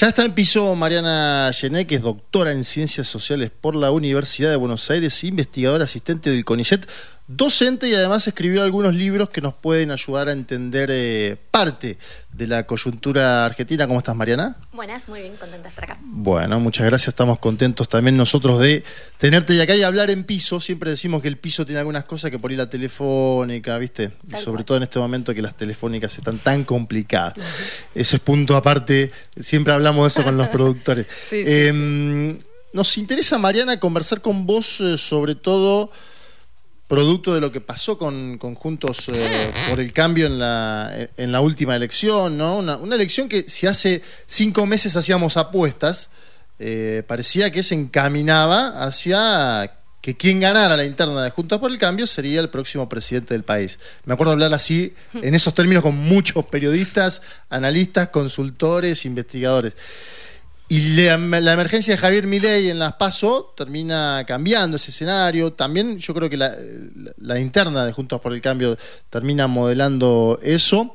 Ya está en piso Mariana Gené, que es doctora en Ciencias Sociales por la Universidad de Buenos Aires, investigadora asistente del CONICET, docente y además escribió algunos libros que nos pueden ayudar a entender eh, parte de la coyuntura argentina. ¿Cómo estás, Mariana? Buenas, muy bien, contenta de estar acá. Bueno, muchas gracias. Estamos contentos también nosotros de tenerte de acá y hablar en piso. Siempre decimos que el piso tiene algunas cosas que por ahí la telefónica, ¿viste? Sobre todo en este momento que las telefónicas están tan complicadas. Ese es punto aparte. Siempre hablamos de eso con los productores. Em, nos interesa, Mariana, conversar con vos eh, sobre todo producto de lo que pasó con, Juntos eh, por el Cambio en la, en la última elección, ¿no? Una, elección que si hace cinco meses hacíamos apuestas, eh, parecía que se encaminaba hacia que quien ganara la interna de Juntos por el Cambio sería el próximo presidente del país. Me acuerdo hablar así, en esos términos, con muchos periodistas, analistas, consultores, investigadores. Y la, emergencia de Javier Milei en las PASO termina cambiando ese escenario. También yo creo que la, interna de Juntos por el Cambio termina modelando eso.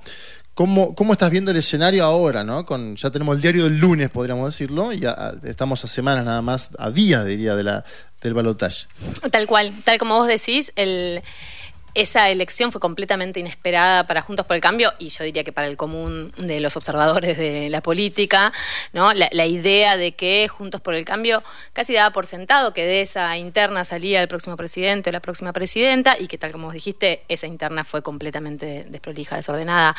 ¿Cómo, ¿Cómo, estás viendo el escenario ahora? ¿no? Con, ya tenemos el diario del lunes, podríamos decirlo, y estamos a semanas nada más, a días, diría, de la, del balotaje. Tal cual, tal como vos decís, el, esa elección fue completamente inesperada para Juntos por el Cambio y yo diría que para el común de los observadores de la política, ¿no? La, idea de que Juntos por el Cambio casi daba por sentado que de esa interna salía el próximo presidente o la próxima presidenta y que tal como dijiste, esa interna fue completamente desprolija, desordenada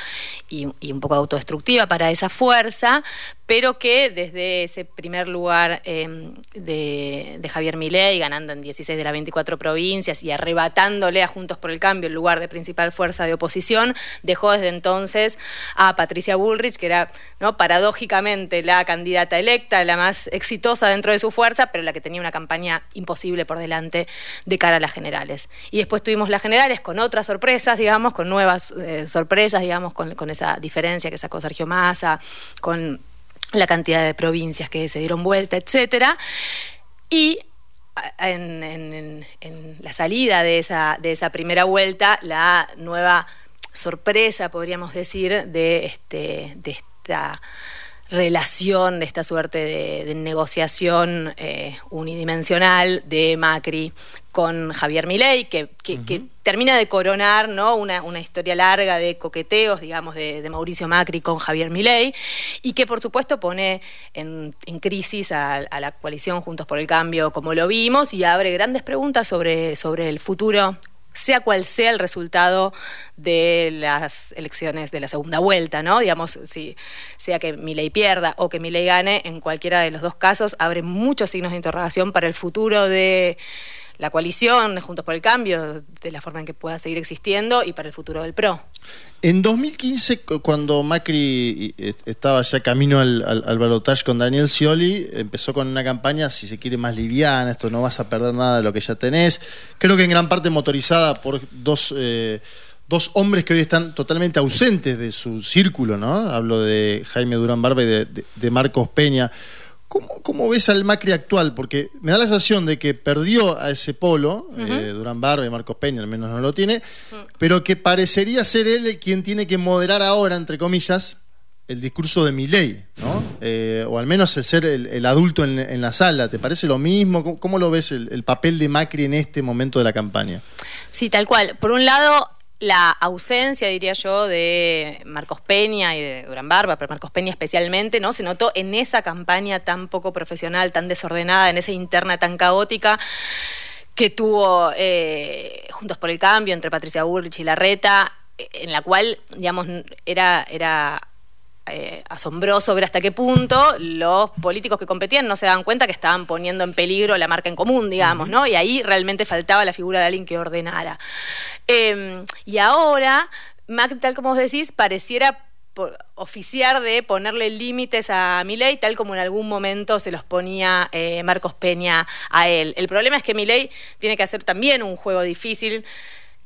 y, un poco autodestructiva para esa fuerza, pero que desde ese primer lugar em, de, de, Javier Milei, ganando en 16 de las 24 provincias y arrebatándole a Juntos por el cambio el lugar de principal fuerza de oposición, dejó desde entonces a Patricia Bullrich, que era ¿no? paradójicamente la candidata electa, la más exitosa dentro de su fuerza, pero la que tenía una campaña imposible por delante de cara a las generales. Y después tuvimos las generales con otras sorpresas, digamos, con nuevas eh, sorpresas, digamos, con, con esa diferencia que sacó Sergio Massa, con la cantidad de provincias que se dieron vuelta, etcétera. Y en, la salida de esa, de esa primera vuelta, la nueva sorpresa, podríamos decir, de, este, de esta relación, de esta suerte de, negociación eh, unidimensional de Macri con Javier Milei, que, termina de coronar ¿no? una, historia larga de coqueteos, digamos, de, Mauricio Macri con Javier Milei, y que por supuesto pone en, crisis a, la coalición Juntos por el Cambio, como lo vimos, y abre grandes preguntas sobre, sobre el futuro sea cual sea el resultado de las elecciones de la segunda vuelta, ¿no? Digamos, si sea que Milei pierda o que Milei gane, en cualquiera de los dos casos abre muchos signos de interrogación para el futuro de la coalición, Juntos por el Cambio, de la forma en que pueda seguir existiendo y para el futuro del PRO. En 2015, cuando Macri estaba ya camino al, al, balotaje con Daniel Scioli, empezó con una campaña, si se quiere, más liviana, esto no vas a perder nada de lo que ya tenés. Creo que en gran parte motorizada por dos... Eh, dos hombres que hoy están totalmente ausentes de su círculo, ¿no? Hablo de Jaime Durán Barba y de Marcos Peña. ¿Cómo, ves al Macri actual? Porque me da la sensación de que perdió a ese polo, eh, Durán Barba y Marcos Peña, al menos no lo tiene, pero que parecería ser él el quien tiene que moderar ahora, entre comillas, el discurso de mi ley, ¿no? Eh, o al menos el ser el, adulto en, la sala. ¿Te parece lo mismo? ¿Cómo, lo ves el, el papel de Macri en este momento de la campaña? Sí, tal cual. Por un lado, la ausencia, diría yo, de Marcos Peña y de Durán Barba, pero Marcos Peña especialmente, ¿no? Se notó en esa campaña tan poco profesional, tan desordenada, en esa interna tan caótica que tuvo eh, Juntos por el Cambio entre Patricia Bullrich y Larreta, en la cual, digamos, era, era eh, asombroso ver hasta qué punto los políticos que competían no se daban cuenta que estaban poniendo en peligro la marca en común, digamos, ¿no? Y ahí realmente faltaba la figura de alguien que ordenara. Em, y ahora, Mac, tal como vos decís, pareciera oficiar de ponerle límites a Milei, tal como en algún momento se los ponía eh, Marcos Peña a él. El problema es que Milei tiene que hacer también un juego difícil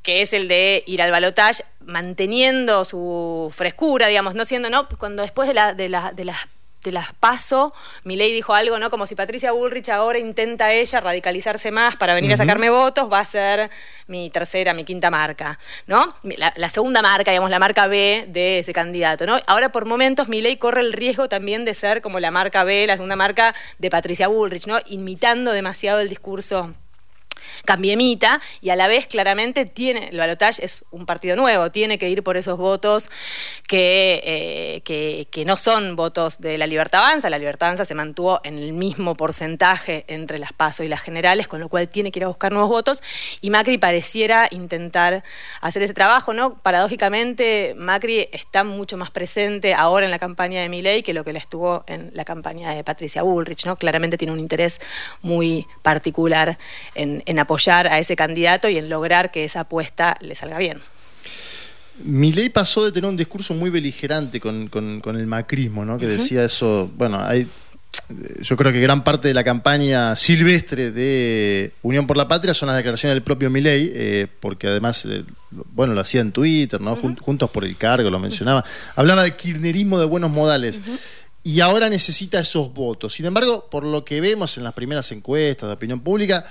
que es el de ir al balotaje manteniendo su frescura, digamos, no siendo, ¿no? Cuando después de, la, de, la, de las de las paso, ley dijo algo, ¿no? Como si Patricia Bullrich ahora intenta ella radicalizarse más para venir a sacarme votos, va a ser mi tercera, mi quinta marca, ¿no? La, segunda marca, digamos, la marca B de ese candidato, ¿no? Ahora por momentos ley corre el riesgo también de ser como la marca B, la segunda marca de Patricia Bullrich, ¿no? Imitando demasiado el discurso cambiemita y a la vez claramente tiene, el balotaje es un partido nuevo, tiene que ir por esos votos que, eh, que, no son votos de la Libertad Avanza, la Libertad Avanza se mantuvo en el mismo porcentaje entre las PASO y las generales, con lo cual tiene que ir a buscar nuevos votos y Macri pareciera intentar hacer ese trabajo, ¿no? Paradójicamente, Macri está mucho más presente ahora en la campaña de Milei que lo que le estuvo en la campaña de Patricia Bullrich, ¿no? Claramente tiene un interés muy particular en, en apoyar a ese candidato y en lograr que esa apuesta le salga bien. ley pasó de tener un discurso muy beligerante con, el macrismo, ¿no? que decía eso, bueno, hay, yo creo que gran parte de la campaña silvestre de Unión por la Patria son las declaraciones del propio Milei, eh, porque además, eh, bueno, lo hacía en Twitter, ¿no? Juntos por el cargo, lo mencionaba. Hablaba de kirchnerismo de buenos modales. Y ahora necesita esos votos. Sin embargo, por lo que vemos en las primeras encuestas de opinión pública,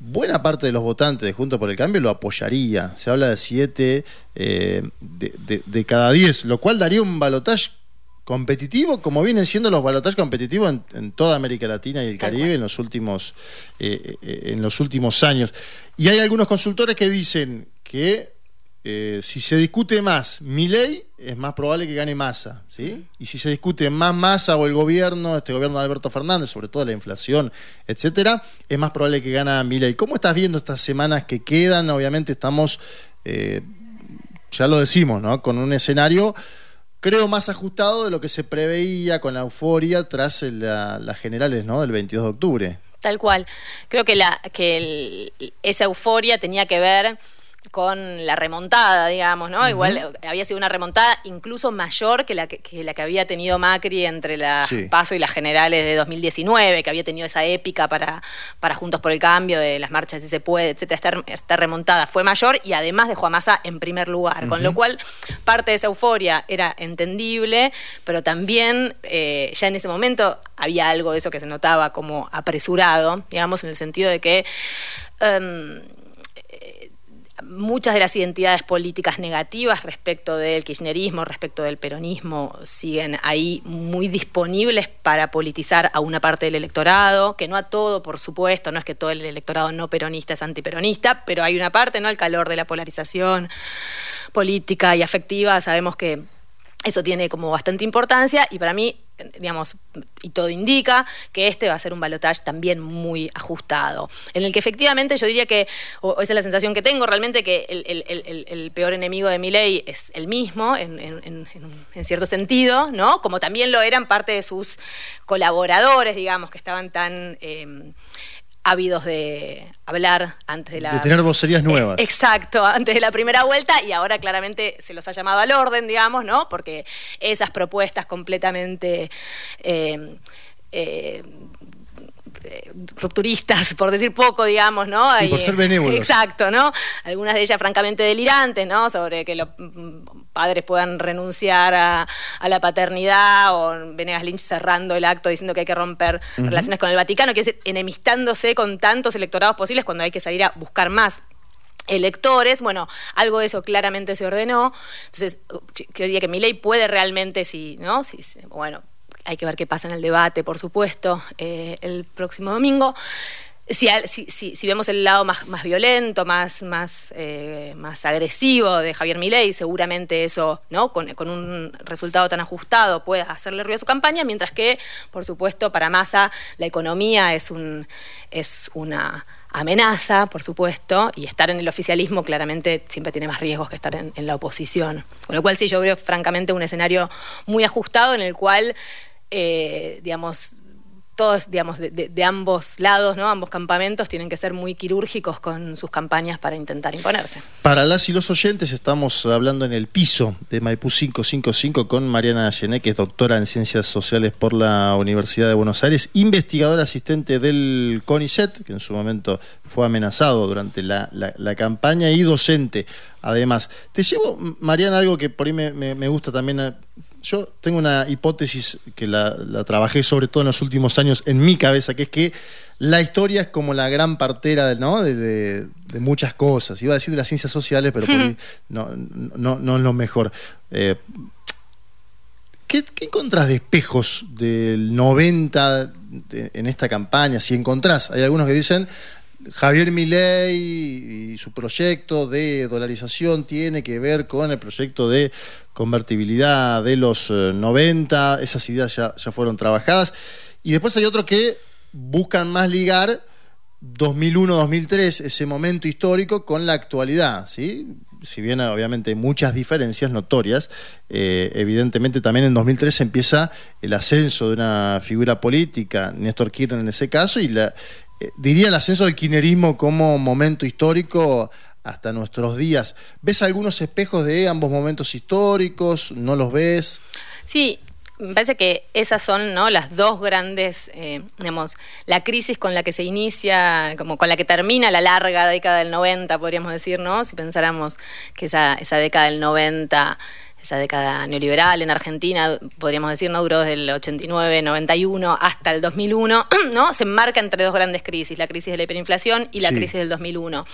buena parte de los votantes de Juntos por el Cambio lo apoyaría. Se habla de 7 eh, de, cada 10, lo cual daría un balotaje competitivo, como vienen siendo los balotajes competitivos en, toda América Latina y el Caribe en los, últimos, eh, eh, en los últimos años. Y hay algunos consultores que dicen que eh, si se discute más mi ley, es más probable que gane masa. ¿sí? Y si se discute más masa o el gobierno, este gobierno de Alberto Fernández, sobre todo la inflación, etcétera, es más probable que gane mi ley. ¿Cómo estás viendo estas semanas que quedan? Obviamente estamos, eh, ya lo decimos, ¿no? Con un escenario creo más ajustado de lo que se preveía con la euforia tras las generales ¿no? del 22 de octubre. Tal cual. Creo que, la, que esa euforia tenía que ver con la remontada, digamos, ¿no? Igual había sido una remontada incluso mayor que la que, la que había tenido Macri entre la PASO y las generales de 2019, que había tenido esa épica para, para Juntos por el Cambio, de las marchas si se puede, etcétera. Esta, remontada fue mayor y además dejó a Massa en primer lugar, con lo cual parte de esa euforia era entendible, pero también eh, ya en ese momento había algo de eso que se notaba como apresurado, digamos, en el sentido de que... Em, muchas de las identidades políticas negativas respecto del kirchnerismo, respecto del peronismo, siguen ahí muy disponibles para politizar a una parte del electorado, que no a todo, por supuesto, no es que todo el electorado no peronista es antiperonista, pero hay una parte, ¿no? El calor de la polarización política y afectiva, sabemos que eso tiene como bastante importancia y para mí, digamos, y todo indica que este va a ser un balotaje también muy ajustado, en el que efectivamente yo diría que, o esa es la sensación que tengo, realmente que el, peor enemigo de mi ley es el mismo, en, cierto sentido, ¿no? Como también lo eran parte de sus colaboradores, digamos, que estaban tan... Eh, ávidos de hablar antes de la... De tener vocerías nuevas. exacto, antes de la primera vuelta y ahora claramente se los ha llamado al orden, digamos, ¿no? Porque esas propuestas completamente... Eh, eh, rupturistas, por decir poco, digamos, ¿no? Sí, por ser benévolos. Exacto, ¿no? Algunas de ellas francamente delirantes, ¿no? Sobre que los padres puedan renunciar a, la paternidad o Venegas Lynch cerrando el acto diciendo que hay que romper relaciones con el Vaticano, que decir, enemistándose con tantos electorados posibles cuando hay que salir a buscar más electores, bueno, algo de eso claramente se ordenó. Entonces, yo diría que mi ley puede realmente, si, ¿no? Si, bueno, hay que ver qué pasa en el debate, por supuesto, eh, el próximo domingo. Si, vemos el lado más, más violento, más, más, eh, más agresivo de Javier Milei, seguramente eso, ¿no? Con, un resultado tan ajustado, puede hacerle ruido a su campaña, mientras que, por supuesto, para Massa la economía es, un, es una amenaza, por supuesto, y estar en el oficialismo claramente siempre tiene más riesgos que estar en, en la oposición. Con lo cual sí, yo veo francamente un escenario muy ajustado en el cual eh, digamos, todos, digamos, de, ambos lados, ¿no? ambos campamentos, tienen que ser muy quirúrgicos con sus campañas para intentar imponerse. Para las y los oyentes, estamos hablando en el piso de Maipú 555 con Mariana Gené, que es doctora en Ciencias Sociales por la Universidad de Buenos Aires, investigadora asistente del CONICET, que en su momento fue amenazado durante la, campaña, y docente. Además, te llevo, Mariana, algo que por ahí me, me gusta también yo tengo una hipótesis que la, trabajé sobre todo en los últimos años en mi cabeza, que es que la historia es como la gran partera ¿no? de, muchas cosas. Iba a decir de las ciencias sociales, pero no, no, es lo mejor. Eh, ¿qué, encontrás de espejos del 90 en esta campaña? Si encontrás, hay algunos que dicen, Javier Milei y su proyecto de dolarización tiene que ver con el proyecto de convertibilidad de los 90, eh, esas ideas ya, fueron trabajadas. Y después hay otros que buscan más ligar 2001-2003, ese momento histórico, con la actualidad. ¿sí? Si bien obviamente hay muchas diferencias notorias, eh, evidentemente también en 2003 empieza el ascenso de una figura política, Néstor Kirchner en ese caso, y la, eh, diría el ascenso del kirchnerismo como momento histórico hasta nuestros días. ¿Ves algunos espejos de ambos momentos históricos? ¿No los ves? Sí, me parece que esas son ¿no? las dos grandes, eh, digamos, la crisis con la que se inicia, como con la que termina la larga década del 90, podríamos decir, ¿no? Si pensáramos que esa, esa década del 90 esa década neoliberal en Argentina, podríamos decir, no duró desde el 89, 91 hasta el 2001, ¿no? Se enmarca entre dos grandes crisis, la crisis de la hiperinflación y la crisis del 2001.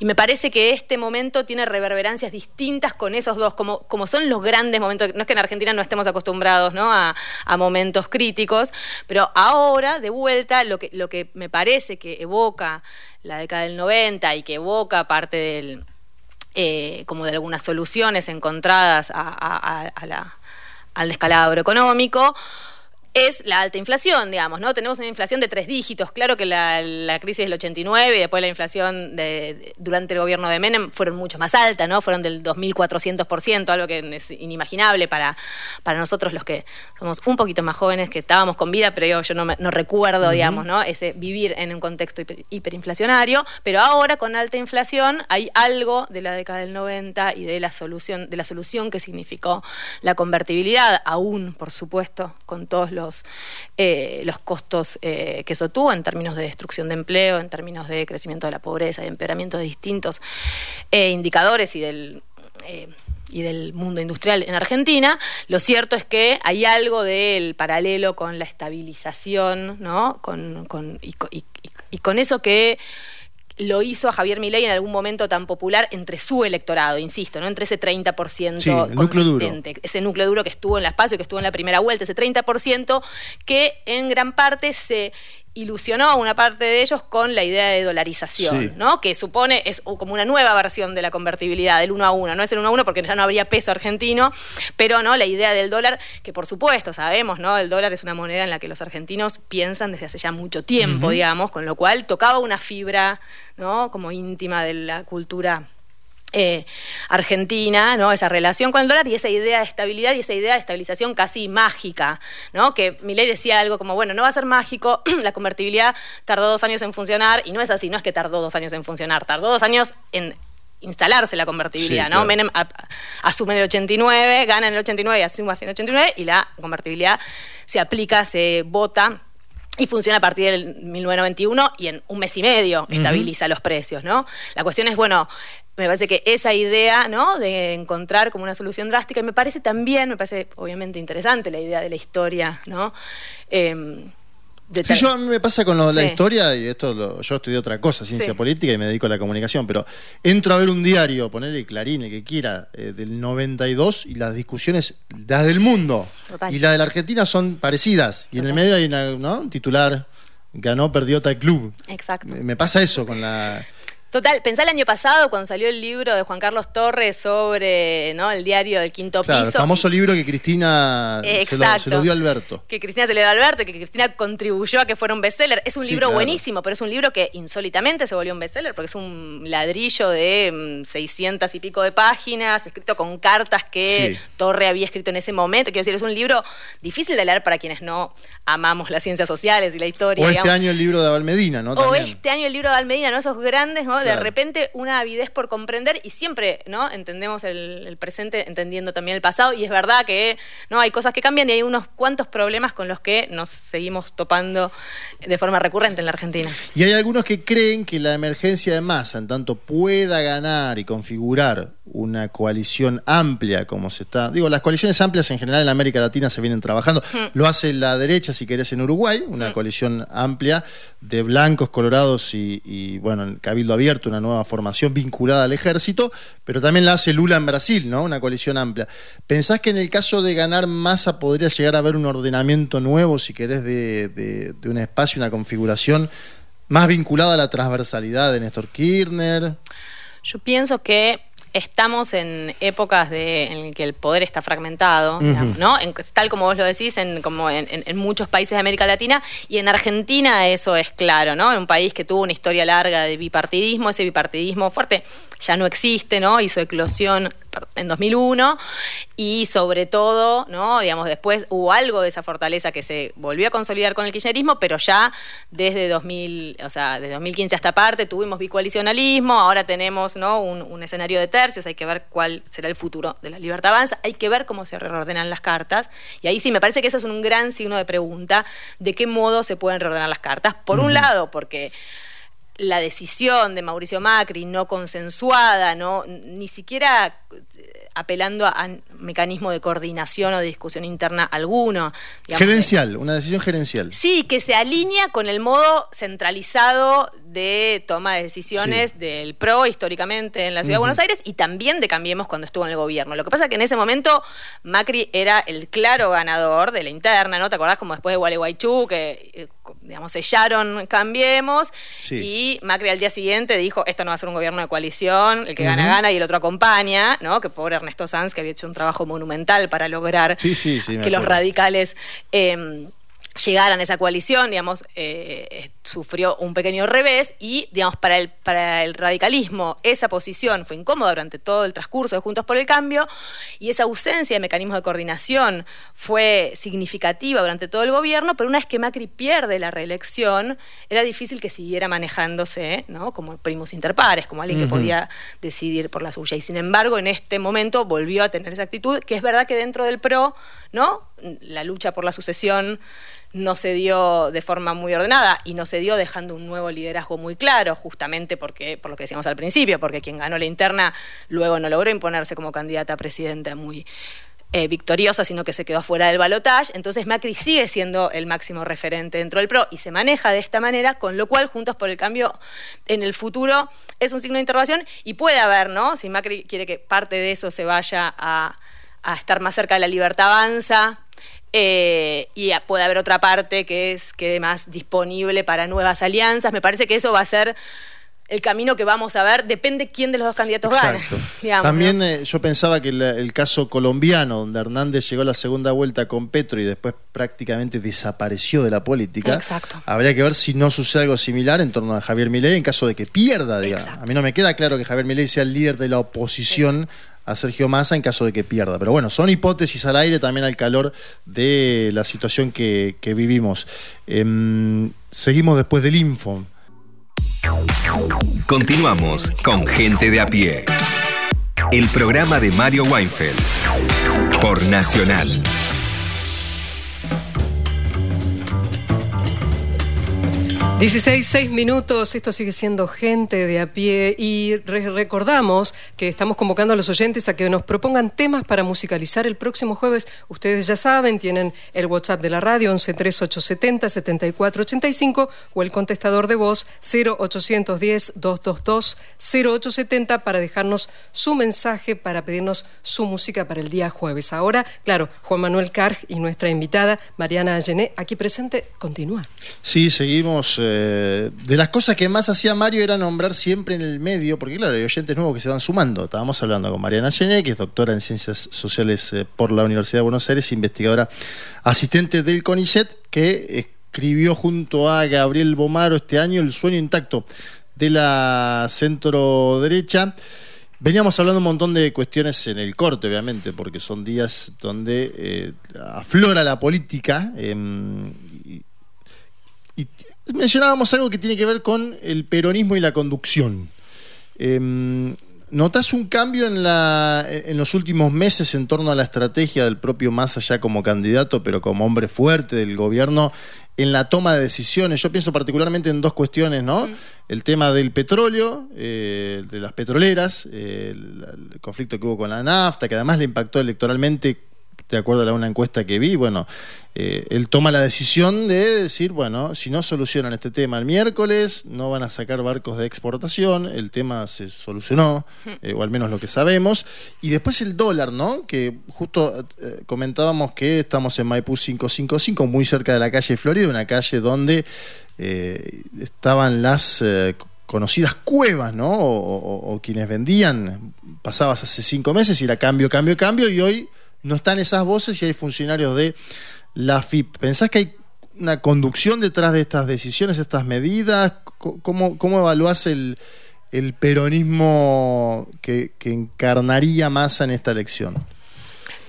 Y me parece que este momento tiene reverberancias distintas con esos dos, como, como son los grandes momentos, no es que en Argentina no estemos acostumbrados ¿no? A, a momentos críticos, pero ahora, de vuelta, lo que, lo que me parece que evoca la década del 90 y que evoca parte del eh, como de algunas soluciones encontradas al descalabro económico, es la alta inflación, digamos, ¿no? Tenemos una inflación de tres dígitos. Claro que la, crisis del 89 y después la inflación de, durante el gobierno de Menem fueron mucho más altas, ¿no? Fueron del 2.400%, algo que es inimaginable para, para nosotros los que somos un poquito más jóvenes, que estábamos con vida, pero yo, yo no, no recuerdo, digamos, ¿no? Ese vivir en un contexto hiperinflacionario. Pero ahora, con alta inflación, hay algo de la década del 90 y de la solución, de la solución que significó la convertibilidad, aún, por supuesto, con todos los eh, los, costos eh, que eso tuvo en términos de destrucción de empleo, en términos de crecimiento de la pobreza, de empeoramiento de distintos eh, indicadores y del y del mundo industrial en Argentina, lo cierto es que hay algo del paralelo con la estabilización, ¿no? Con, y, con eso que lo hizo a Javier Milei en algún momento tan popular entre su electorado, insisto, ¿no? entre ese 30% sí, núcleo duro. ese núcleo duro que estuvo en la espacio, que estuvo en la primera vuelta, ese 30% que en gran parte se ilusionó a una parte de ellos con la idea de dolarización, ¿no? Que supone, es como una nueva versión de la convertibilidad, del uno a uno. No es el uno a uno porque ya no habría peso argentino, pero no la idea del dólar, que por supuesto sabemos, ¿no? El dólar es una moneda en la que los argentinos piensan desde hace ya mucho tiempo, digamos, con lo cual tocaba una fibra, ¿no? Como íntima de la cultura eh, Argentina, ¿no? esa relación con el dólar y esa idea de estabilidad y esa idea de estabilización casi mágica, ¿no? que Milei decía algo como, bueno, no va a ser mágico, la convertibilidad tardó dos años en funcionar y no es así, no es que tardó dos años en funcionar, tardó dos años en instalarse la convertibilidad, ¿no? Menem asume en el 89, gana en el 89 y asume a fin del 89 y la convertibilidad se aplica, se vota y funciona a partir del 1991 y en un mes y medio estabiliza los precios, ¿no? La cuestión es, bueno, me parece que esa idea, ¿no? De encontrar como una solución drástica, y me parece también, me parece obviamente interesante la idea de la historia, ¿no? Em, sí, yo a mí me pasa con lo de la historia, y esto yo estudié otra cosa, ciencia política, y me dedico a la comunicación, pero entro a ver un diario, ponerle Clarín, el que quiera, eh, del 92, y las discusiones, las del mundo y las de la Argentina son parecidas, y en el medio hay un titular, ganó, perdió tal club. Exacto. me pasa eso con la... Total, pensá el año pasado cuando salió el libro de Juan Carlos Torres sobre ¿no? el diario del quinto claro, piso. El famoso libro que Cristina se lo, dio a Alberto. Que Cristina se le dio a Alberto, que Cristina contribuyó a que fuera un bestseller. Es un libro buenísimo, pero es un libro que insólitamente se volvió un bestseller porque es un ladrillo de 600 mm, y pico de páginas, escrito con cartas que Torre había escrito en ese momento. Quiero decir, es un libro difícil de leer para quienes no amamos las ciencias sociales y la historia. O este año el libro de Abel Medina, ¿no? O este año el libro de Abel Medina, ¿no? Esos grandes, ¿no? ¿No? De repente una avidez por comprender y siempre, ¿no? Entendemos el, presente entendiendo también el pasado y es verdad que, ¿no? Hay cosas que cambian y hay unos cuantos problemas con los que nos seguimos topando de forma recurrente en la Argentina. Y hay algunos que creen que la emergencia de masa, en tanto pueda ganar y configurar una coalición amplia, como se está. Digo, las coaliciones amplias en general en América Latina se vienen trabajando. Hmm. Lo hace la derecha, si querés, en Uruguay, una hmm. coalición amplia de blancos, colorados y, bueno, en Cabildo Abierto, una nueva formación vinculada al ejército, pero también la hace Lula en Brasil, ¿no? Una coalición amplia. ¿Pensás que en el caso de ganar masa podría llegar a haber un ordenamiento nuevo, si querés, de, de un espacio, una configuración más vinculada a la transversalidad de Néstor Kirchner? Yo pienso que estamos en épocas de, en que el poder está fragmentado, ¿no? tal como vos lo decís, en, como en, muchos países de América Latina y en Argentina eso es claro, ¿no? En un país que tuvo una historia larga de bipartidismo, ese bipartidismo fuerte ya no existe, ¿no? Hizo eclosión en 2001 y sobre todo, ¿no? Digamos, después hubo algo de esa fortaleza que se volvió a consolidar con el kirchnerismo, pero ya desde 2000, o sea, desde 2015 hasta parte tuvimos bicoalicionalismo, ahora tenemos, ¿no? Un, escenario de tercios, hay que ver cuál será el futuro de la Libertad Avanza, hay que ver cómo se reordenan las cartas y ahí sí me parece que eso es un gran signo de pregunta de qué modo se pueden reordenar las cartas. Por un lado, porque la decisión de Mauricio Macri no consensuada, no ni siquiera apelando a, mecanismo de coordinación o de discusión interna alguno. gerencial, una decisión gerencial. Sí, que se alinea con el modo centralizado de toma de decisiones del PRO históricamente en la Ciudad de Buenos Aires y también de Cambiemos cuando estuvo en el gobierno. Lo que pasa es que en ese momento Macri era el claro ganador de la interna, ¿no? ¿Te acordás como después de Gualeguaychú que, eh, digamos, sellaron Cambiemos y Macri al día siguiente dijo, esto no va a ser un gobierno de coalición, el que gana gana y el otro acompaña, ¿no? Que pobre Ernesto Sanz que había hecho un trabajo monumental para lograr que los radicales... Eh, llegaran a esa coalición, digamos, eh, sufrió un pequeño revés y, digamos, para el, para el radicalismo esa posición fue incómoda durante todo el transcurso de Juntos por el Cambio y esa ausencia de mecanismos de coordinación fue significativa durante todo el gobierno, pero una vez que Macri pierde la reelección, era difícil que siguiera manejándose, ¿no? Como primus inter pares, como alguien que podía decidir por la suya. Y sin embargo, en este momento volvió a tener esa actitud, que es verdad que dentro del PRO, ¿no? La lucha por la sucesión no se dio de forma muy ordenada y no se dio dejando un nuevo liderazgo muy claro, justamente porque, por lo que decíamos al principio, porque quien ganó la interna luego no logró imponerse como candidata a presidenta muy eh, victoriosa, sino que se quedó fuera del balotaje. Entonces Macri sigue siendo el máximo referente dentro del PRO y se maneja de esta manera, con lo cual Juntos por el Cambio en el futuro es un signo de interrogación y puede haber, ¿no? Si Macri quiere que parte de eso se vaya a, a estar más cerca de la libertad avanza, eh, y puede haber otra parte que es quede más disponible para nuevas alianzas. Me parece que eso va a ser el camino que vamos a ver. Depende quién de los dos candidatos gane. También eh, yo pensaba que el, caso colombiano, donde Hernández llegó a la segunda vuelta con Petro y después prácticamente desapareció de la política, habría que ver si no sucede algo similar en torno a Javier Milei en caso de que pierda. A mí no me queda claro que Javier Milei sea el líder de la oposición a Sergio Massa en caso de que pierda. Pero bueno, son hipótesis al aire también al calor de la situación que, vivimos. Em, seguimos después del info. Continuamos con Gente de a pie. El programa de Mario Weinfeld por Nacional. 16, 6 minutos, esto sigue siendo gente de a pie y recordamos que estamos convocando a los oyentes a que nos propongan temas para musicalizar el próximo jueves. Ustedes ya saben, tienen el WhatsApp de la radio 113870-7485 o el contestador de voz 0810-222-0870 para dejarnos su mensaje, para pedirnos su música para el día jueves. Ahora, claro, Juan Manuel Carg y nuestra invitada Mariana Allené, aquí presente, continúa. Sí, seguimos. Eh, eh, de las cosas que más hacía Mario era nombrar siempre en el medio, porque claro, hay oyentes nuevos que se van sumando. Estábamos hablando con Mariana Chené, que es doctora en Ciencias Sociales eh, por la Universidad de Buenos Aires, investigadora asistente del CONICET, que escribió junto a Gabriel Bomaro este año El sueño intacto de la centro derecha. Veníamos hablando un montón de cuestiones en el corte, obviamente, porque son días donde eh, aflora la política. Em, y mencionábamos algo que tiene que ver con el peronismo y la conducción. Em, ¿Notas un cambio en, la, en los últimos meses en torno a la estrategia del propio Massa ya como candidato, pero como hombre fuerte del gobierno, en la toma de decisiones? Yo pienso particularmente en dos cuestiones, ¿no? El tema del petróleo, eh, de las petroleras, eh, el, el conflicto que hubo con la nafta, que además le impactó electoralmente de acuerdo a una encuesta que vi, bueno, eh, él toma la decisión de decir, bueno, si no solucionan este tema el miércoles, no van a sacar barcos de exportación, el tema se solucionó, eh, o al menos lo que sabemos, y después el dólar, ¿no? Que justo eh, comentábamos que estamos en Maipú 555, muy cerca de la calle Florida, una calle donde estaban las conocidas cuevas, ¿no? O, o, quienes vendían, pasabas hace cinco meses y era cambio, cambio, cambio, y hoy no están esas voces y hay funcionarios de la FIP. ¿Pensás que hay una conducción detrás de estas decisiones, estas medidas? ¿Cómo, cómo evaluás el, peronismo que, que encarnaría Massa en esta elección?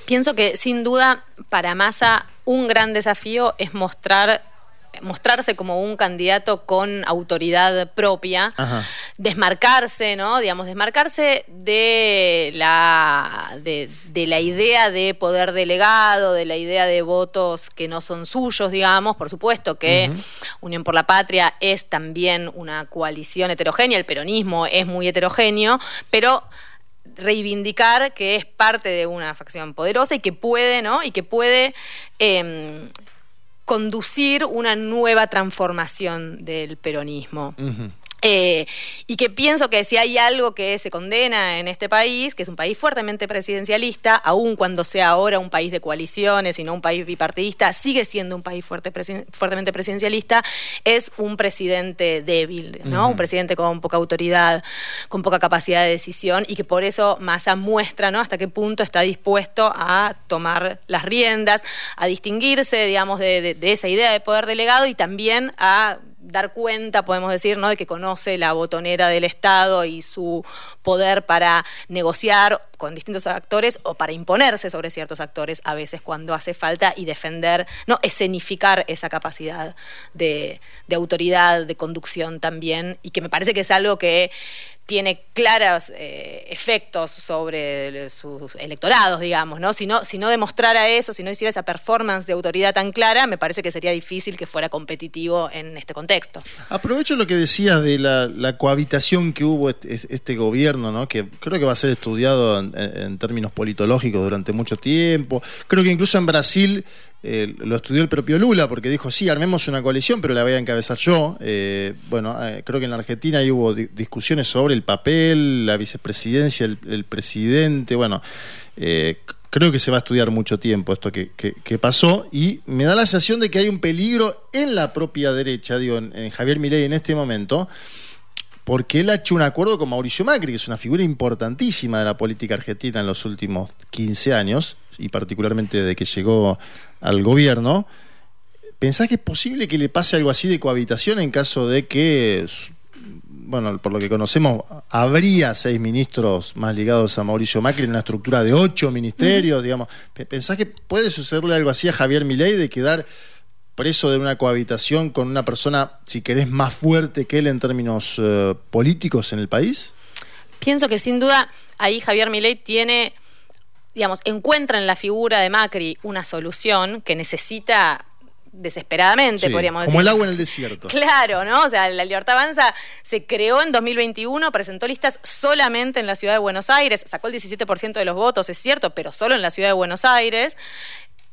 Pienso que sin duda para Massa un gran desafío es mostrar mostrarse como un candidato con autoridad propia, desmarcarse, ¿no? Digamos, desmarcarse de la, de, la idea de poder delegado, de la idea de votos que no son suyos, digamos. Por supuesto que Unión por la Patria es también una coalición heterogénea, el peronismo es muy heterogéneo, pero reivindicar que es parte de una facción poderosa y que puede, ¿no? Y que puede em, conducir una nueva transformación del peronismo. Eh, y que pienso que si hay algo que se condena en este país, que es un país fuertemente presidencialista, aun cuando sea ahora un país de coaliciones y no un país bipartidista, sigue siendo un país fuerte, fuertemente presidencialista, es un presidente débil, ¿no? Un presidente con poca autoridad, con poca capacidad de decisión y que por eso Massa muestra, ¿no? Hasta qué punto está dispuesto a tomar las riendas, a distinguirse, digamos, de esa idea de poder delegado y también a dar cuenta, podemos decir, ¿no? de que conoce la botonera del Estado y su poder para negociar con distintos actores o para imponerse sobre ciertos actores a veces cuando hace falta y defender, no escenificar esa capacidad de, de autoridad, de conducción también, y que me parece que es algo que tiene claros eh, efectos sobre sus electorados, digamos, ¿no? Si, ¿no? si no demostrara eso, si no hiciera esa performance de autoridad tan clara, me parece que sería difícil que fuera competitivo en este contexto. Aprovecho lo que decías de la, cohabitación que hubo este, este, gobierno, ¿no? Que creo que va a ser estudiado en términos politológicos durante mucho tiempo. Creo que incluso en Brasil eh, lo estudió el propio Lula porque dijo, sí, armemos una coalición, pero la voy a encabezar yo. Eh, bueno, eh, creo que en la Argentina ahí hubo discusiones sobre el papel, la vicepresidencia, el, presidente, bueno, creo que se va a estudiar mucho tiempo esto que, pasó y me da la sensación de que hay un peligro en la propia derecha, digo, en, Javier Milei en este momento porque él ha hecho un acuerdo con Mauricio Macri, que es una figura importantísima de la política argentina en los últimos 15 años, y particularmente desde que llegó al gobierno. ¿Pensás que es posible que le pase algo así de cohabitación en caso de que, bueno, por lo que conocemos, habría seis ministros más ligados a Mauricio Macri en una estructura de ocho ministerios, digamos? ¿Pensás que puede sucederle algo así a Javier Milei de quedar preso de una cohabitación con una persona, si querés, más fuerte que él en términos eh, políticos en el país? Pienso que sin duda ahí Javier Milei tiene digamos, encuentra en la figura de Macri una solución que necesita desesperadamente, podríamos decir. Como el agua en el desierto. Claro, ¿no? O sea, la Libertad Avanza se creó en 2021, presentó listas solamente en la ciudad de Buenos Aires, sacó el 17% de los votos, es cierto, pero solo en la ciudad de Buenos Aires.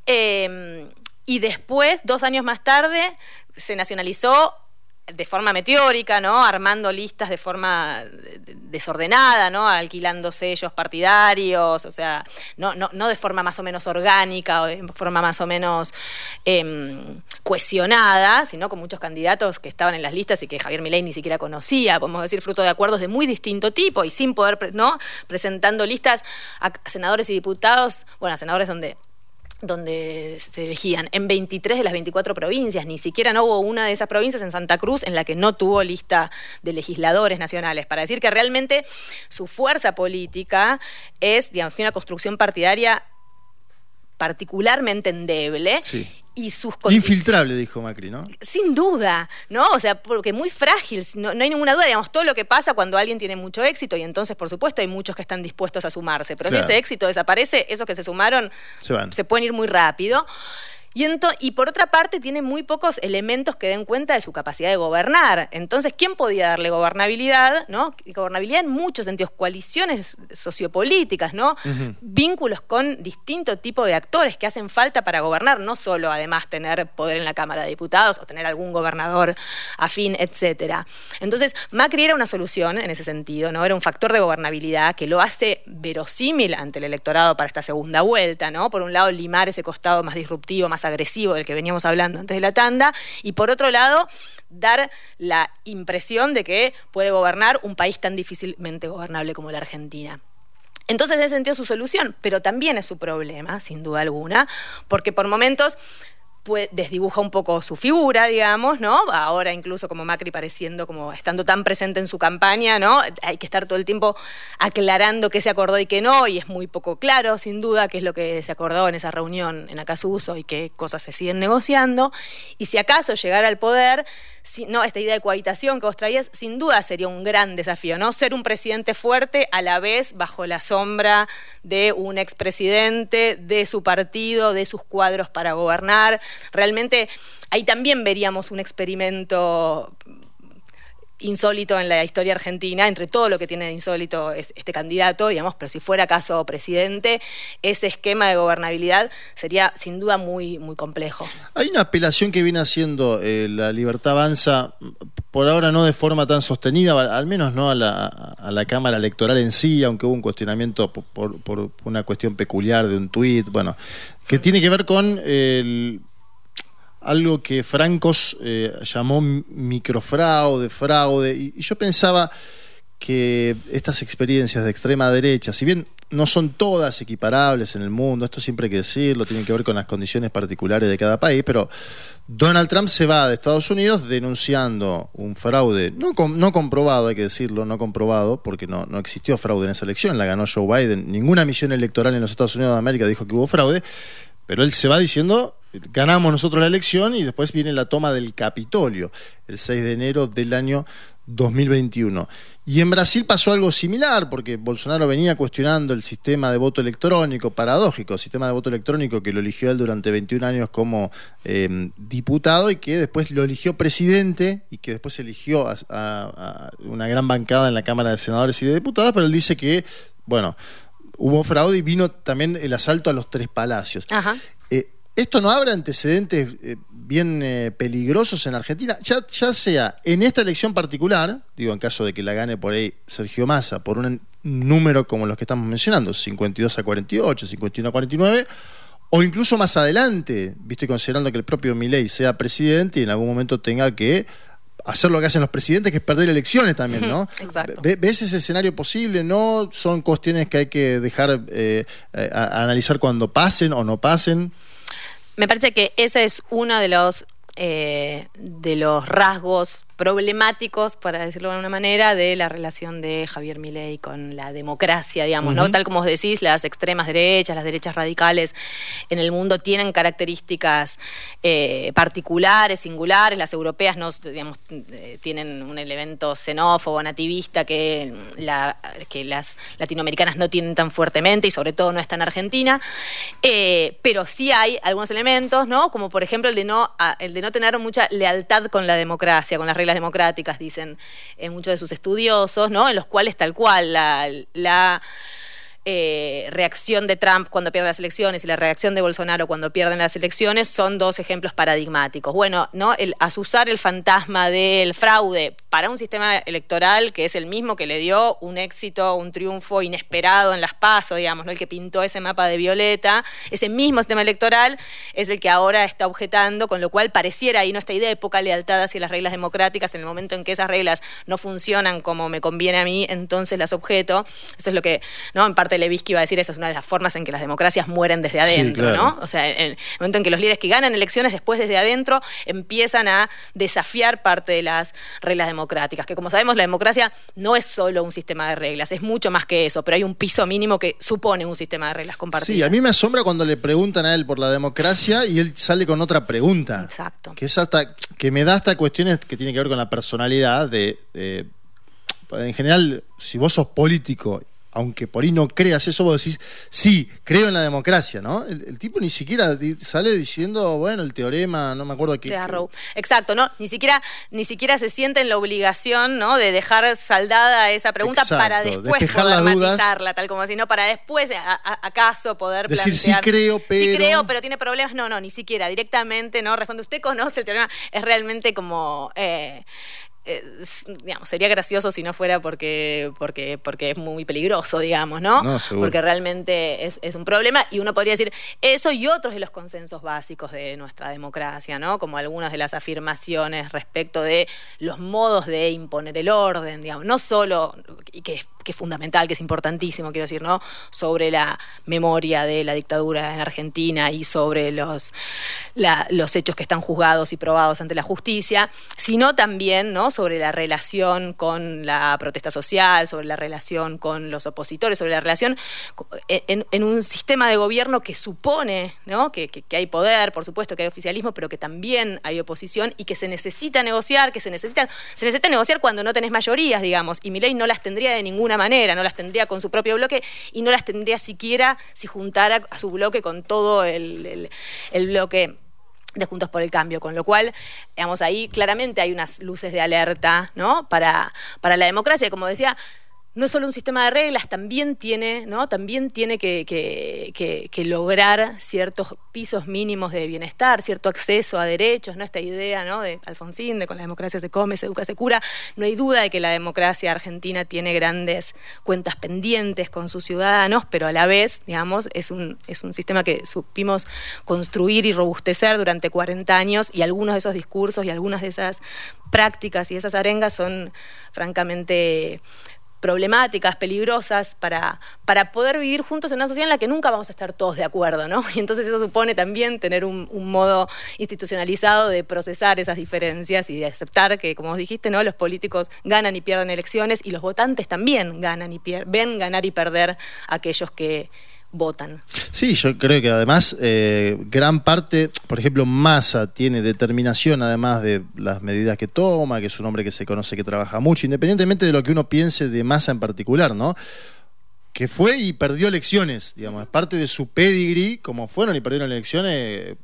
Eh, y después, dos años más tarde, se nacionalizó de forma meteórica, ¿no? Armando listas de forma desordenada, ¿no? Alquilando sellos partidarios, o sea, no, no, no de forma más o menos orgánica o de forma más o menos eh, cohesionada, sino con muchos candidatos que estaban en las listas y que Javier Milei ni siquiera conocía, podemos decir, fruto de acuerdos de muy distinto tipo y sin poder, ¿no? Presentando listas a senadores y diputados, bueno, a senadores donde donde se elegían en 23 de las 24 provincias. Ni siquiera no hubo una de esas provincias en Santa Cruz en la que no tuvo lista de legisladores nacionales. Para decir que realmente su fuerza política es, digamos, una construcción partidaria particularmente endeble. Y sus Infiltrable, dijo Macri, ¿no? Sin duda, ¿no? O sea, porque muy frágil, no, hay ninguna duda, digamos, todo lo que pasa cuando alguien tiene mucho éxito y entonces, por supuesto, hay muchos que están dispuestos a sumarse, pero si ese éxito desaparece, esos que se sumaron se pueden ir muy rápido. Y, por otra parte, tiene muy pocos elementos que den cuenta de su capacidad de gobernar. Entonces, ¿quién podía darle gobernabilidad? ¿no? Gobernabilidad en muchos sentidos, coaliciones sociopolíticas, ¿no? Vínculos con distinto tipo de actores que hacen falta para gobernar, no solo además tener poder en la Cámara de Diputados o tener algún gobernador afín, etcétera. Entonces, Macri era una solución en ese sentido, ¿no? Era un factor de gobernabilidad que lo hace verosímil ante el electorado para esta segunda vuelta, ¿no? Por un lado, limar ese costado más disruptivo, más agresivo del que veníamos hablando antes de la tanda, y por otro lado, dar la impresión de que puede gobernar un país tan difícilmente gobernable como la Argentina. Entonces, en ese sentido, su solución, pero también es su problema, sin duda alguna, porque por momentos desdibuja un poco su figura, digamos, ¿no? Ahora incluso como Macri pareciendo como estando tan presente en su campaña, ¿no? Hay que estar todo el tiempo aclarando qué se acordó y qué no, y es muy poco claro, sin duda, qué es lo que se acordó en esa reunión en Acasuso y qué cosas se siguen negociando. Y si acaso llegara al poder, no, esta idea de cohabitación que vos traías, sin duda sería un gran desafío, ¿no? Ser un presidente fuerte a la vez bajo la sombra de un expresidente, de su partido, de sus cuadros para gobernar. Realmente ahí también veríamos un experimento insólito en la historia argentina, entre todo lo que tiene de insólito este candidato, digamos, pero si fuera caso presidente, ese esquema de gobernabilidad sería sin duda muy, muy complejo. Hay una apelación que viene haciendo eh, la Libertad Avanza, por ahora no de forma tan sostenida, al menos no a la, a la Cámara Electoral en sí, aunque hubo un cuestionamiento por, por una cuestión peculiar de un tuit, bueno, que tiene que ver con el algo que Francos eh, llamó microfraude, fraude, y, yo pensaba que estas experiencias de extrema derecha, si bien no son todas equiparables en el mundo, esto siempre hay que decirlo, tiene que ver con las condiciones particulares de cada país, pero Donald Trump se va de Estados Unidos denunciando un fraude, no, no comprobado, hay que decirlo, no comprobado, porque no, no existió fraude en esa elección, la ganó Joe Biden, ninguna misión electoral en los Estados Unidos de América dijo que hubo fraude, pero él se va diciendo ganamos nosotros la elección y después viene la toma del Capitolio, el 6 de enero del año 2021. Y en Brasil pasó algo similar, porque Bolsonaro venía cuestionando el sistema de voto electrónico, paradójico, sistema de voto electrónico que lo eligió él durante 21 años como eh, diputado y que después lo eligió presidente y que después eligió a, una gran bancada en la Cámara de Senadores y de Diputados, pero él dice que, bueno, hubo fraude y vino también el asalto a los tres palacios. Ajá. Eh, ¿Esto no abre antecedentes eh, bien eh, peligrosos en Argentina? Ya, sea en esta elección particular, digo, en caso de que la gane por ahí Sergio Massa, por un número como los que estamos mencionando, 52 a 48, 51 a 49, o incluso más adelante, viste, considerando que el propio Milei sea presidente y en algún momento tenga que hacer lo que hacen los presidentes, que es perder elecciones también, ¿no? Exacto. ¿Ves ese escenario posible? ¿No son cuestiones que hay que dejar eh, analizar cuando pasen o no pasen? Me parece que ese es uno de los, eh, de los rasgos problemáticos, para decirlo de alguna manera, de la relación de Javier Milei con la democracia, digamos, ¿no? Tal como os decís, las extremas derechas, las derechas radicales en el mundo tienen características eh, particulares, singulares, las europeas no, digamos, eh, tienen un elemento xenófobo, nativista que, la, que las latinoamericanas no tienen tan fuertemente y sobre todo no está en Argentina, eh, pero sí hay algunos elementos, ¿no? Como por ejemplo el de no, el de no tener mucha lealtad con la democracia, con las reglas democráticas, dicen en muchos de sus estudiosos, ¿no? En los cuales tal cual la, la eh, reacción de Trump cuando pierde las elecciones y la reacción de Bolsonaro cuando pierden las elecciones son dos ejemplos paradigmáticos. Bueno, ¿no? El asusar el fantasma del fraude para un sistema electoral que es el mismo que le dio un éxito, un triunfo inesperado en las pasos, digamos, ¿no? El que pintó ese mapa de Violeta, ese mismo sistema electoral es el que ahora está objetando, con lo cual pareciera ahí no esta idea de poca lealtad hacia las reglas democráticas en el momento en que esas reglas no funcionan como me conviene a mí, entonces las objeto. Eso es lo que, ¿no? En parte aparte Levinsky va a decir eso es una de las formas en que las democracias mueren desde adentro, ¿no? O sea, en el momento en que los líderes que ganan elecciones después desde adentro empiezan a desafiar parte de las reglas democráticas, que como sabemos la democracia no es solo un sistema de reglas, es mucho más que eso, pero hay un piso mínimo que supone un sistema de reglas compartidas. Sí, a mí me asombra cuando le preguntan a él por la democracia y él sale con otra pregunta. Exacto. Que es hasta que me da hasta cuestiones que tienen que ver con la personalidad de en general, si vos sos político, aunque por ahí no creas eso, vos decís, sí, creo en la democracia, ¿no? El, tipo ni siquiera sale diciendo, bueno, el teorema, no me acuerdo qué. Exacto, ¿no? Ni siquiera, ni siquiera se siente en la obligación, ¿no? De dejar saldada esa pregunta para después poder matizarla, tal como así, ¿no? Para después, acaso, poder Decir, sí creo, pero... Sí creo, pero tiene problemas. No, no, ni siquiera, directamente, ¿no? Responde, usted conoce el teorema, es realmente como... Eh, eh, digamos, sería gracioso si no fuera porque, porque, porque es muy peligroso, digamos, ¿no? porque realmente es, es, un problema y uno podría decir eso y otros de los consensos básicos de nuestra democracia, ¿no? Como algunas de las afirmaciones respecto de los modos de imponer el orden, digamos, no solo, y que que es fundamental, que es importantísimo, quiero decir, ¿no? Sobre la memoria de la dictadura en Argentina y sobre los, los hechos que están juzgados y probados ante la justicia, sino también, ¿no? Sobre la relación con la protesta social, sobre la relación con los opositores, sobre la relación en, un sistema de gobierno que supone, ¿no? Que, hay poder, por supuesto, que hay oficialismo, pero que también hay oposición y que se necesita negociar, que se necesita, se necesita negociar cuando no tenés mayorías, digamos, y mi ley no las tendría de ninguna manera, no las tendría con su propio bloque y no las tendría siquiera si juntara a su bloque con todo el, bloque de Juntos por el Cambio, con lo cual, digamos, ahí claramente hay unas luces de alerta, ¿no? Para, para la democracia, como decía, no es solo un sistema de reglas, también tiene, ¿no? también tiene que, lograr ciertos pisos mínimos de bienestar, cierto acceso a derechos, ¿no? Esta idea ¿no? de Alfonsín, de con la democracia se come, se educa, se cura. No hay duda de que la democracia argentina tiene grandes cuentas pendientes con sus ciudadanos, pero a la vez, digamos, es un, es un sistema que supimos construir y robustecer durante 40 años y algunos de esos discursos y algunas de esas prácticas y esas arengas son francamente problemáticas, peligrosas, para, para poder vivir juntos en una sociedad en la que nunca vamos a estar todos de acuerdo, ¿no? Y entonces eso supone también tener un, modo institucionalizado de procesar esas diferencias y de aceptar que, como dijiste, ¿no? Los políticos ganan y pierden elecciones y los votantes también ganan y pierden, ven ganar y perder aquellos que votan. Sí, yo creo que además eh, gran parte, por ejemplo, Massa tiene determinación además de las medidas que toma, que es un hombre que se conoce que trabaja mucho, independientemente de lo que uno piense de Massa en particular, ¿no? Que fue y perdió elecciones, digamos, es parte de su pedigree, como fueron y perdieron elecciones,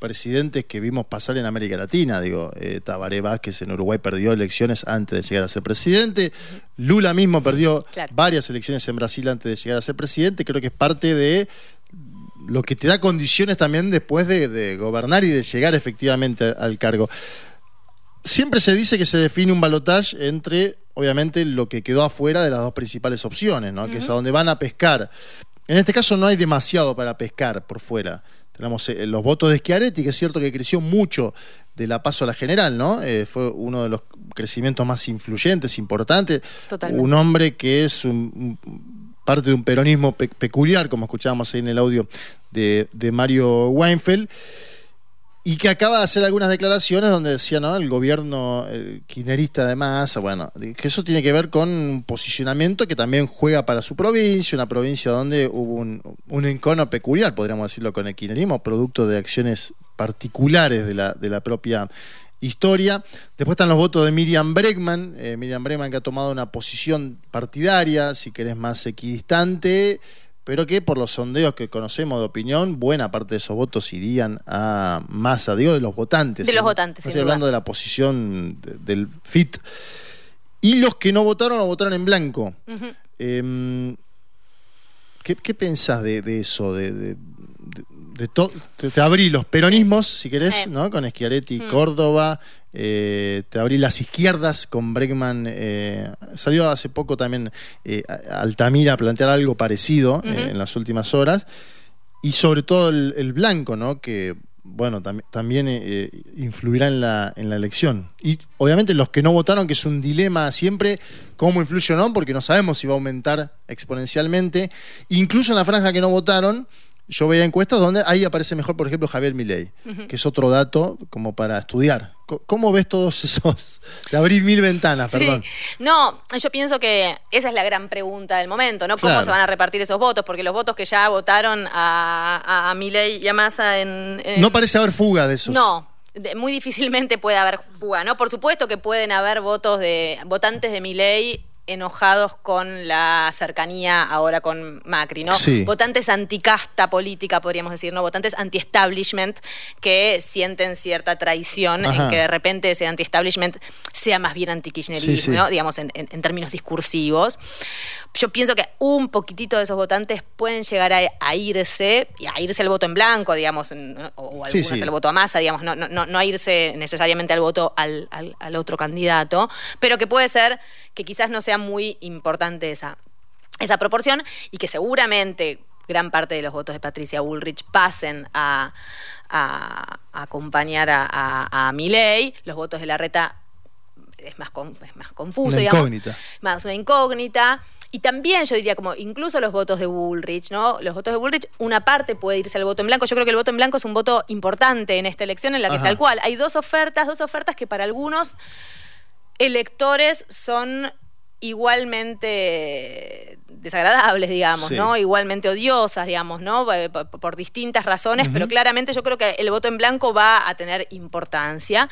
presidentes que vimos pasar en América Latina. Digo, eh, Tabaré Vázquez en Uruguay perdió elecciones antes de llegar a ser presidente. Lula mismo perdió varias elecciones en Brasil antes de llegar a ser presidente. Creo que es parte de lo que te da condiciones también después de, gobernar y de llegar efectivamente al cargo. Siempre se dice que se define un balotaje entre, obviamente, lo que quedó afuera de las dos principales opciones, ¿no? que es a donde van a pescar. En este caso no hay demasiado para pescar por fuera. Tenemos eh, los votos de Schiaretti, que es cierto que creció mucho de la paso a la general, ¿no? Eh, fue uno de los crecimientos más influyentes, importantes. Un hombre que es parte de un peronismo peculiar, como escuchábamos ahí en el audio de, de Mario Weinfeld y que acaba de hacer algunas declaraciones donde decía, ¿no? El gobierno el kirchnerista de masa, bueno, que eso tiene que ver con un posicionamiento que también juega para su provincia, una provincia donde hubo un, un encono peculiar, podríamos decirlo, con el kirchnerismo, producto de acciones particulares de la, de la propia historia. Después están los votos de Miriam Bregman, eh, Miriam Bregman que ha tomado una posición partidaria, si querés más equidistante, pero que por los sondeos que conocemos de opinión, buena parte de esos votos irían a masa, digo, de los votantes. De los votantes. estoy hablando de la posición del FIT. Y los que no votaron, lo votaron en blanco. Em, ¿qué, pensás de, eso? De, te, abrí los peronismos, si querés, ¿no? Con Schiaretti, mm. Córdoba, eh, te abrí las izquierdas con Bregman. Eh, salió hace poco también eh, Altamira a plantear algo parecido en las últimas horas. Y sobre todo el, blanco, ¿no? Que bueno, también influirá en la, en la elección. Y obviamente los que no votaron, que es un dilema siempre, cómo influye o no, porque no sabemos si va a aumentar exponencialmente. Incluso en la franja que no votaron, yo veía encuestas donde ahí aparece mejor, por ejemplo, Javier Milei, que es otro dato como para estudiar. ¿Cómo ves todos esos? De abrir mil ventanas, perdón. No, yo pienso que esa es la gran pregunta del momento, ¿no? ¿Cómo se van a repartir esos votos? Porque los votos que ya votaron a, a, Milei y a Massa en, No parece haber fuga de esos. No, muy difícilmente puede haber fuga, ¿no? Por supuesto que pueden haber votos de votantes de Milei enojados con la cercanía ahora con Macri, ¿no? Votantes anticasta política, podríamos decir, ¿no? Votantes anti-establishment que sienten cierta traición en que de repente ese anti-establishment sea más bien anti-kirchnerismo, ¿no? Digamos, en, términos discursivos. Yo pienso que un poquitito de esos votantes pueden llegar a, irse, y a irse al voto en blanco, digamos, o, algunos al voto a masa, digamos, no, no, no, a irse necesariamente al voto al, al otro candidato, pero que puede ser que quizás no sea muy importante esa, esa proporción y que seguramente gran parte de los votos de Patricia Bullrich pasen a, acompañar a, a, a Milei, los votos de la reta es más, es más confuso, una incógnita. más una incógnita. Y también yo diría como incluso los votos de Bullrich, ¿no? Los votos de Bullrich, una parte puede irse al voto en blanco. Yo creo que el voto en blanco es un voto importante en esta elección en la que tal cual hay dos ofertas, dos ofertas que para algunos electores son igualmente desagradables, digamos, ¿no? Igualmente odiosas, digamos, ¿no? Eh, por, distintas razones, pero claramente yo creo que el voto en blanco va a tener importancia.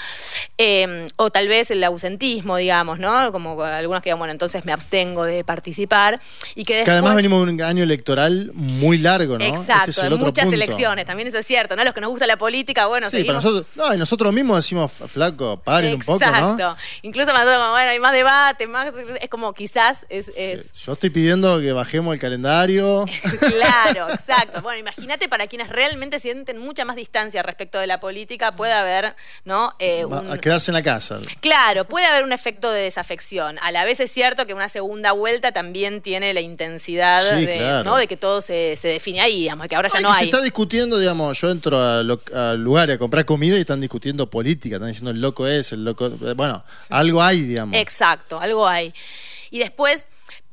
Em, o tal vez el ausentismo, digamos, ¿no? Como algunos que digan, bueno, entonces me abstengo de participar. Y que, además venimos de un año electoral muy largo, ¿no? Este Exacto, muchas elecciones, también eso es cierto, ¿no? Los que nos gusta la política, bueno, sí, nosotros, no, y nosotros mismos decimos, flaco, paren un poco, ¿no? Exacto. Incluso bueno, hay más debate, más, es como quizás es... Yo estoy pidiendo que bajemos el calendario. claro, exacto. Bueno, imagínate para quienes realmente sienten mucha más distancia respecto de la política, puede haber, ¿no? Eh, a quedarse en la casa. Claro, puede haber un efecto de desafección. A la vez es cierto que una segunda vuelta también tiene la intensidad de, ¿no? de que todo se, define ahí, digamos, que ahora ya no hay. Se está discutiendo, digamos, yo entro al lugar a comprar comida y están discutiendo política, están diciendo el loco es, el loco. Bueno, algo hay, digamos. Exacto, algo hay. Y después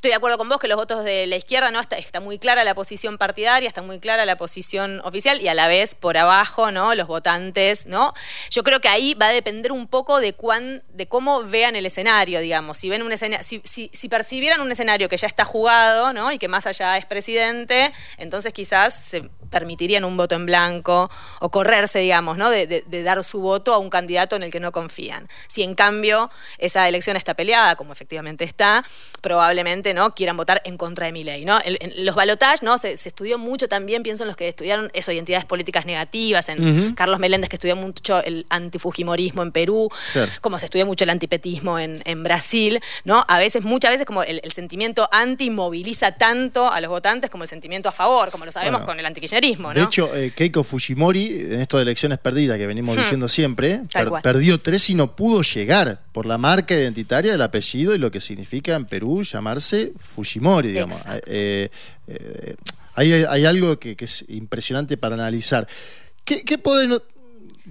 Estoy de acuerdo con vos que los votos de la izquierda no está, muy clara la posición partidaria, está muy clara la posición oficial y a la vez por abajo, ¿no? Los votantes, ¿no? Yo creo que ahí va a depender un poco de cuán, de cómo vean el escenario, digamos. Si ven un escenario, si, si, percibieran un escenario que ya está jugado, ¿no? Y que más allá es presidente, entonces quizás se permitirían un voto en blanco o correrse, digamos, ¿no? De, dar su voto a un candidato en el que no confían. Si en cambio esa elección está peleada, como efectivamente está, probablemente no quieran votar en contra de mi ley. ¿no? los balotajes ¿no? Se, estudió mucho también, pienso en los que estudiaron eso, identidades políticas negativas, en Carlos Meléndez que estudió mucho el antifujimorismo en Perú, como se estudió mucho el antipetismo en, Brasil, ¿no? A veces, muchas veces como el, sentimiento anti moviliza tanto a los votantes como el sentimiento a favor, como lo sabemos con el De hecho, eh, Keiko Fujimori, en esto de elecciones perdidas que venimos hmm. diciendo siempre, perdió tres y no pudo llegar por la marca identitaria del apellido y lo que significa en Perú llamarse Fujimori, digamos. Eh, eh, hay, algo que, es impresionante para analizar. ¿Qué, qué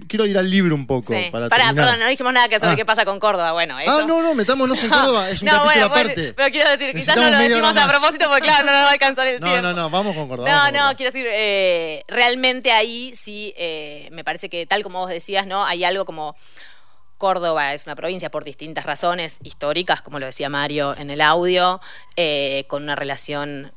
quiero ir al libro un poco. Para Pará, perdón, no dijimos nada que sobre ah. qué pasa con Córdoba. Bueno, Ah, no, no, metámonos en Córdoba. Es un no, capítulo aparte. pero quiero decir, quizás no lo decimos a propósito porque, claro, no nos va a alcanzar el tiempo. No, no, no, vamos con Córdoba. No, no, quiero decir, eh, realmente ahí sí eh, me parece que, tal como vos decías, ¿no? Hay algo como. Córdoba es una provincia por distintas razones históricas, como lo decía Mario en el audio, eh, con una relación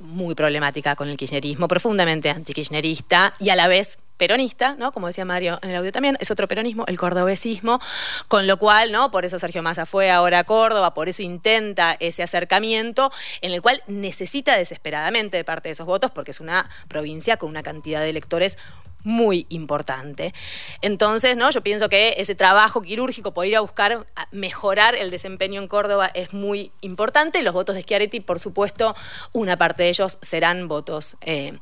muy problemática con el kirchnerismo, profundamente antikirchnerista y a la vez peronista, ¿no? Como decía Mario en el audio también, es otro peronismo, el cordobesismo, con lo cual, ¿no? Por eso Sergio Massa fue ahora a Córdoba, por eso intenta ese acercamiento, en el cual necesita desesperadamente de parte de esos votos, porque es una provincia con una cantidad de electores muy importante. Entonces, ¿no? Yo pienso que ese trabajo quirúrgico por ir a buscar mejorar el desempeño en Córdoba es muy importante. Los votos de Schiaretti, por supuesto, una parte de ellos serán votos eh,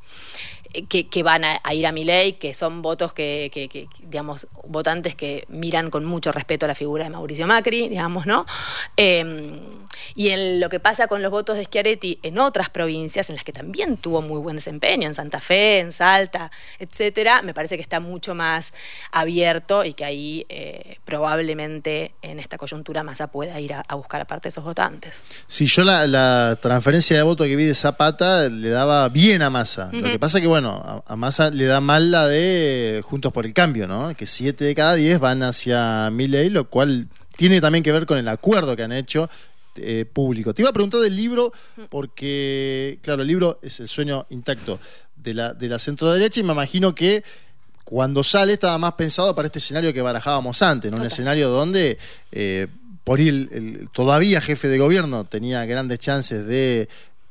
que, van a, ir a mi ley, que son votos que, digamos, votantes que miran con mucho respeto a la figura de Mauricio Macri, digamos, ¿no? Em, Y en lo que pasa con los votos de Schiaretti en otras provincias, en las que también tuvo muy buen desempeño, en Santa Fe, en Salta, etcétera, me parece que está mucho más abierto y que ahí eh, probablemente en esta coyuntura Massa pueda ir a, buscar aparte esos votantes. Si yo la, transferencia de voto que vi de Zapata le daba bien a Massa. Lo que pasa que, bueno, a, Massa le da mal la de Juntos por el Cambio, ¿no? Que siete de cada diez van hacia Milley, lo cual tiene también que ver con el acuerdo que han hecho eh, público. Te iba a preguntar del libro, porque, claro, el libro es el sueño intacto de la, de la centro derecha y me imagino que cuando sale estaba más pensado para este escenario que barajábamos antes, un escenario donde eh, por ir el, todavía jefe de gobierno tenía grandes chances de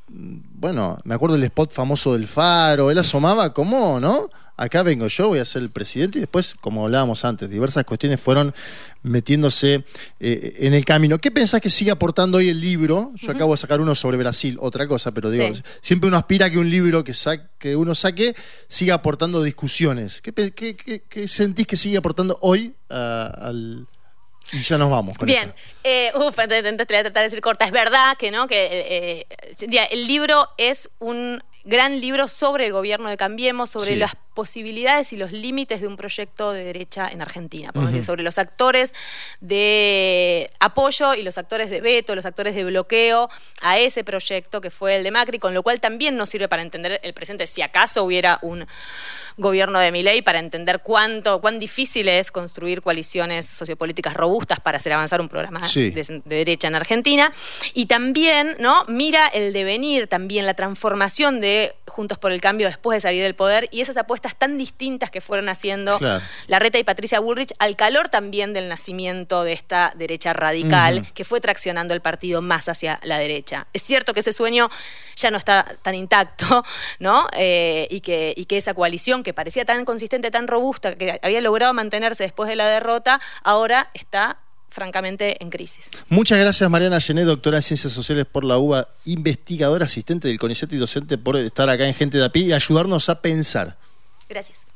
mm, bueno, me acuerdo del spot famoso del Faro, él asomaba como, ¿no? Acá vengo yo, voy a ser el presidente y después, como hablábamos antes, diversas cuestiones fueron metiéndose eh, en el camino. ¿Qué pensás que sigue aportando hoy el libro? Yo acabo de sacar uno sobre Brasil, otra cosa, pero digo, siempre uno aspira a que un libro que, que uno saque siga aportando discusiones. ¿Qué, sentís que sigue aportando hoy al... Y ya nos vamos. Bien, eh, uf, entonces, te voy a tratar de decir corta. Es verdad que no, que eh, el libro es un gran libro sobre el gobierno de Cambiemos, sobre las posibilidades y los límites de un proyecto de derecha en Argentina, sobre los actores de apoyo y los actores de veto, los actores de bloqueo a ese proyecto que fue el de Macri, con lo cual también nos sirve para entender el presente, si acaso hubiera un gobierno de Milei para entender cuánto, cuán difícil es construir coaliciones sociopolíticas robustas para hacer avanzar un programa de, derecha en Argentina. Y también, ¿no? Mira el devenir, también la transformación de Juntos por el Cambio después de salir del poder y esas apuestas tan distintas que fueron haciendo Larreta y Patricia Bullrich al calor también del nacimiento de esta derecha radical que fue traccionando el partido más hacia la derecha. Es cierto que ese sueño ya no está tan intacto, ¿no? Eh, y, que, y que esa coalición que parecía tan consistente, tan robusta, que había logrado mantenerse después de la derrota, ahora está francamente en crisis. Muchas gracias Mariana Gené, doctora en Ciencias Sociales por la UBA, investigadora, asistente del CONICET y docente por estar acá en Gente de API y ayudarnos a pensar. Gracias.